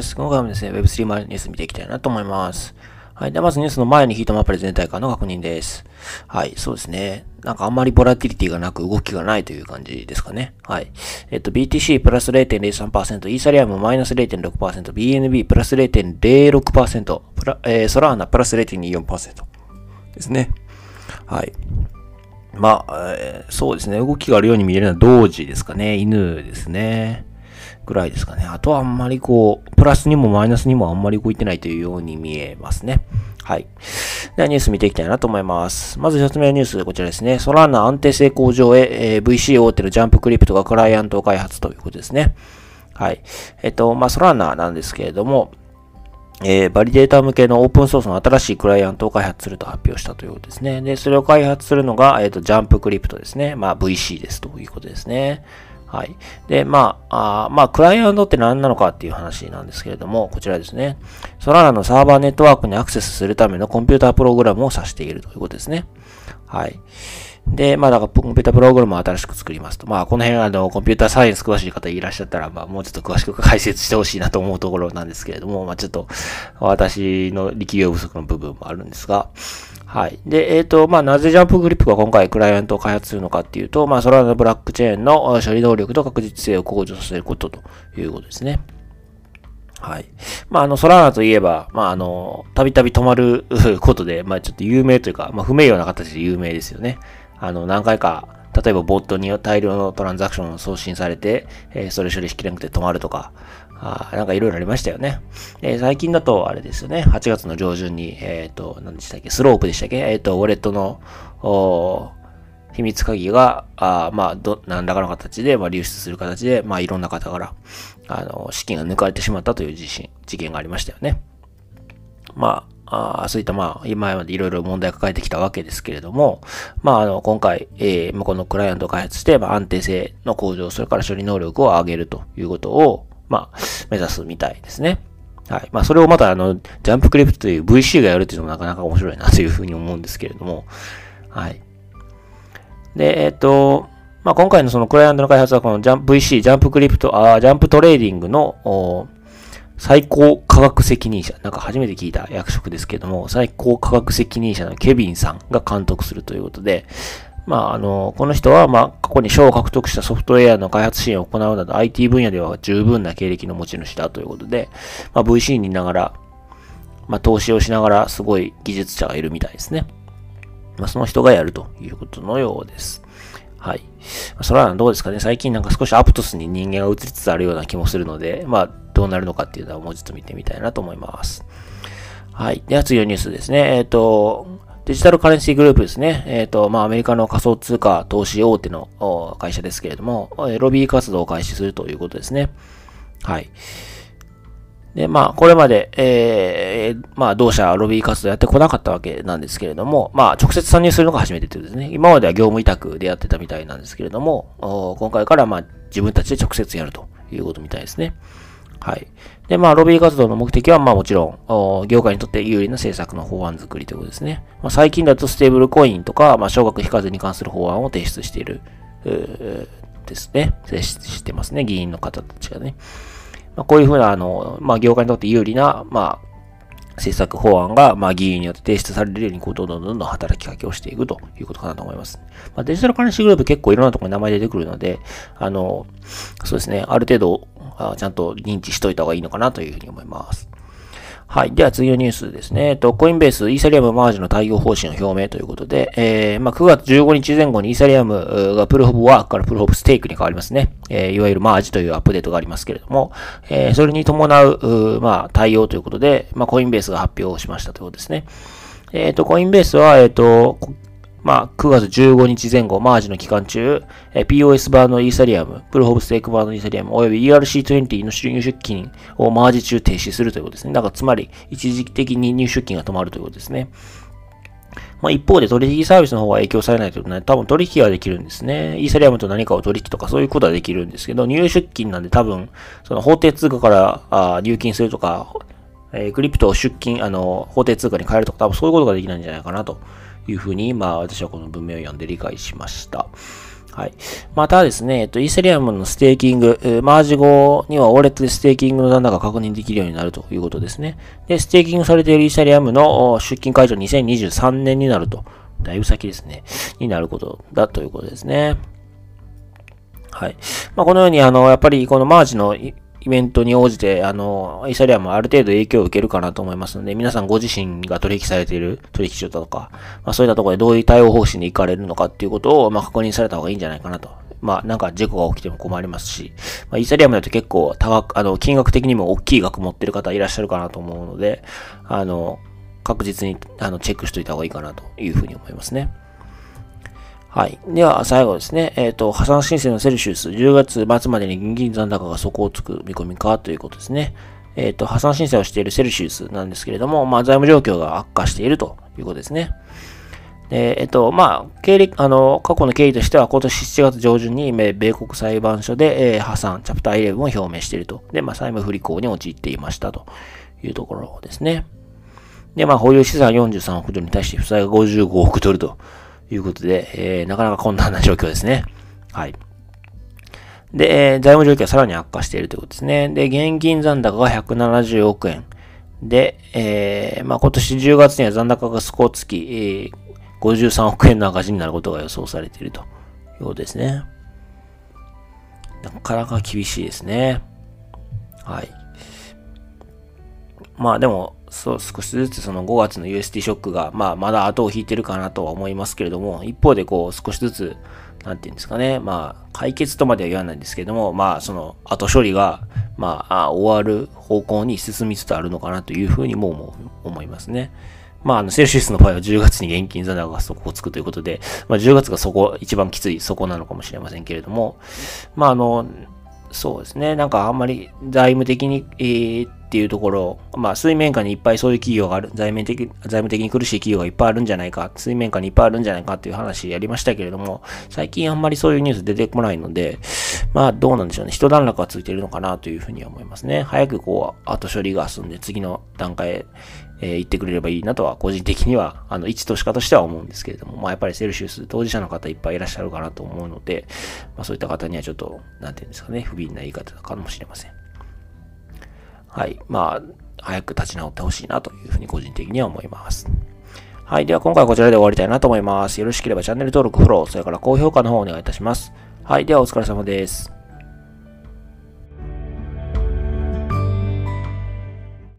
です。今回もですね、Web3 マニュース見ていきたいなと思います。はい。では、まずニュースの前にヒートマップで全体感の確認です。はい。そうですね。なんかあんまりボラティリティがなく動きがないという感じですかね。はい。えっと、BTC プラス0.03%、イーサリアムマイナス0.6%、BNB プラス0.06%、プラえー、ソラーナプラス0.24%ですね。はい。まあ、えー、そうですね。動きがあるように見えるのは同時ですかね。犬ですね。ぐらいですかね。あとはあんまりこう、プラスにもマイナスにもあんまり動いてないというように見えますね。はい。ではニュース見ていきたいなと思います。まず一つ目のニュース、こちらですね。ソラーナ安定性向上へ、えー、VC 大手のジャンプクリプトがクライアントを開発ということですね。はい。えっと、まあ、ソラーナなんですけれども、えー、バリデータ向けのオープンソースの新しいクライアントを開発すると発表したということですね。で、それを開発するのが、えっ、ー、と、ジャンプクリプトですね。まあ、VC ですということですね。はい。で、まあ、あまあ、クライアントって何なのかっていう話なんですけれども、こちらですね。ソララのサーバーネットワークにアクセスするためのコンピュータープログラムを指しているということですね。はい。で、まあ、だからコンピュータプログラムを新しく作りますと。まあ、この辺あの、コンピュータサイエンス詳しい方いらっしゃったら、まあ、もうちょっと詳しく解説してほしいなと思うところなんですけれども、まあ、ちょっと、私の力量不足の部分もあるんですが、はい。で、えっ、ー、と、まあ、なぜジャンプグリップが今回クライアントを開発するのかっていうと、まあ、ソラナブラックチェーンの処理能力と確実性を向上させることということですね。はい。まあ、あの、ソラーナといえば、まあ、あの、たびたび止まる ことで、まあ、ちょっと有名というか、まあ、不名誉な形で有名ですよね。あの、何回か、例えばボットに大量のトランザクションを送信されて、えー、それ処理しきれなくて止まるとか、あなんかいろいろありましたよね。えー、最近だと、あれですよね。8月の上旬に、えっ、ー、と、何でしたっけ、スロープでしたっけ？えっ、ー、と、ウォレットの、秘密鍵が、あまあ、ど、何らかの形で、まあ、流出する形で、まあ、いろんな方から、あの、資金が抜かれてしまったという事件、事件がありましたよね。まあ、あそういったまあ、今までいろいろ問題を抱えてきたわけですけれども、まあ、あの、今回、えー、まあ、このクライアントを開発して、まあ、安定性の向上、それから処理能力を上げるということを、まあ、目指すみたいですね。はい。まあ、それをまた、あの、ジャンプクリプトという VC がやるっていうのもなかなか面白いなというふうに思うんですけれども、はい。で、えっ、と、まあ、今回のそのクライアントの開発はこのジャンプ VC、ジャンプクリプト、あジャンプトレーディングの最高科学責任者、なんか初めて聞いた役職ですけども、最高科学責任者のケビンさんが監督するということで、まあ、あの、この人は、まあ、過去に賞を獲得したソフトウェアの開発支援を行うなど IT 分野では十分な経歴の持ち主だということで、まあ、VC にいながら、まあ、投資をしながらすごい技術者がいるみたいですね。まあ、その人がやるということのようです。はい。それはどうですかね最近なんか少しアプトスに人間が移りつつあるような気もするので、まあ、どうなるのかっていうのはもうちょっと見てみたいなと思います。はい。では次のニュースですね。えっ、ー、と、デジタルカレンシーグループですね。えっ、ー、と、まあ、アメリカの仮想通貨投資大手の会社ですけれども、ロビー活動を開始するということですね。はい。で、まあ、これまで、えー、まあ、同社ロビー活動やってこなかったわけなんですけれども、まあ、直接参入するのが初めてというですね。今までは業務委託でやってたみたいなんですけれども、今回からまあ、自分たちで直接やるということみたいですね。はい。で、まあ、ロビー活動の目的は、まあもちろん、業界にとって有利な政策の法案作りということですね。まあ、最近だとステーブルコインとか、まあ、少額非課税に関する法案を提出している、ですね。提出してますね。議員の方たちがね。まあ、こういうふうな、あの、まあ、業界にとって有利な、まあ、政策法案が、まあ、議員によって提出されるように、こう、どんどんどんどん働きかけをしていくということかなと思います。まあ、デジタルカレンシーグループ結構いろんなところに名前出てくるので、あの、そうですね、ある程度、あちゃんと認知しといた方がいいのかなというふうに思います。はい。では次のニュースですね。えっと、コインベース、イーサリアムマージの対応方針を表明ということで、えー、まあ、9月15日前後にイーサリアムがプルホブワークからプルホブステークに変わりますね。えー、いわゆるマージというアップデートがありますけれども、えー、それに伴う、うまあ、対応ということで、まあ、コインベースが発表しましたということですね。えっ、と、コインベースは、えっ、と、まあ、9月15日前後、マージの期間中、POS 版のイーサリアム、プルホブステーク版のイーサリアム、および ERC20 の入出金をマージ中停止するということですね。だから、つまり、一時的に入出金が止まるということですね。まあ、一方で取引サービスの方は影響されないということで、多分取引はできるんですね。イーサリアムと何かを取引とかそういうことはできるんですけど、入出金なんで多分、その法定通貨からあ入金するとか、えー、クリプトを出金、あの、法定通貨に変えるとか、多分そういうことができないんじゃないかなというふうに、まあ私はこの文面を読んで理解しました。はい。またですね、えっと、イーサリアムのステーキング、マージ後にはウォレットでステーキングの残高が確認できるようになるということですね。で、ステーキングされているイーサリアムの出金解除2023年になると。だいぶ先ですね。になることだということですね。はい。まあ、このように、あの、やっぱりこのマージのイベントに応じて、あの、イーサリアムはある程度影響を受けるかなと思いますので、皆さんご自身が取引されている取引所だとか、まあ、そういったところでどういう対応方針で行かれるのかっていうことを、まあ、確認された方がいいんじゃないかなと。まあ、なんか事故が起きても困りますし、まあ、イーサリアムだと結構高く、あの、金額的にも大きい額持ってる方いらっしゃるかなと思うので、あの、確実に、あの、チェックしといた方がいいかなというふうに思いますね。はい。では、最後ですね。えっ、ー、と、破産申請のセルシウス、10月末までに現金残高が底をつく見込みかということですね。えっ、ー、と、破産申請をしているセルシウスなんですけれども、まあ、財務状況が悪化しているということですね。えっ、ー、と、まあ、経歴、あの、過去の経緯としては、今年7月上旬に、米国裁判所で、え、破産、チャプター11を表明していると。で、まあ、債務不履行に陥っていましたというところですね。で、まあ、保有資産43億ドルに対して負債が55億ドルということで、えー、なかなか困難な状況ですね。はい。で、えー、財務状況はさらに悪化しているということですね。で、現金残高が170億円。で、えー、まあ、今年10月には残高が少つき、えー、53億円の赤字になることが予想されているということですね。なかなか厳しいですね。はい。まあでも、そう、少しずつその5月の USD ショックが、まあ、まだ後を引いてるかなとは思いますけれども、一方でこう、少しずつ、なんていうんですかね、まあ、解決とまでは言わないんですけども、まあ、その、後処理が、まあ、終わる方向に進みつつあるのかなというふうにも思いますね。まあ、あの、セルシウスの場合は10月に現金残高がそこをつくということで、まあ、10月がそこ、一番きついそこなのかもしれませんけれども、まあ、あの、そうですね。なんかあんまり財務的に、えー、っていうところ、まあ水面下にいっぱいそういう企業がある、財務的、財務的に苦しい企業がいっぱいあるんじゃないか、水面下にいっぱいあるんじゃないかっていう話やりましたけれども、最近あんまりそういうニュース出てこないので、まあどうなんでしょうね。一段落がついてるのかなというふうには思いますね。早くこう、後処理が済んで次の段階へ、えー、行ってくれればいいなとは、個人的には、あの、一投資家としては思うんですけれども、まあやっぱりセルシウス当事者の方いっぱいいらっしゃるかなと思うので、まあそういった方にはちょっと、なんていうんですかね、不憫な言い方かもしれません。はい。まあ、早く立ち直ってほしいなというふうに個人的には思います。はい。では今回はこちらで終わりたいなと思います。よろしければチャンネル登録、フォロー、それから高評価の方をお願いいたします。はい。ではお疲れ様です。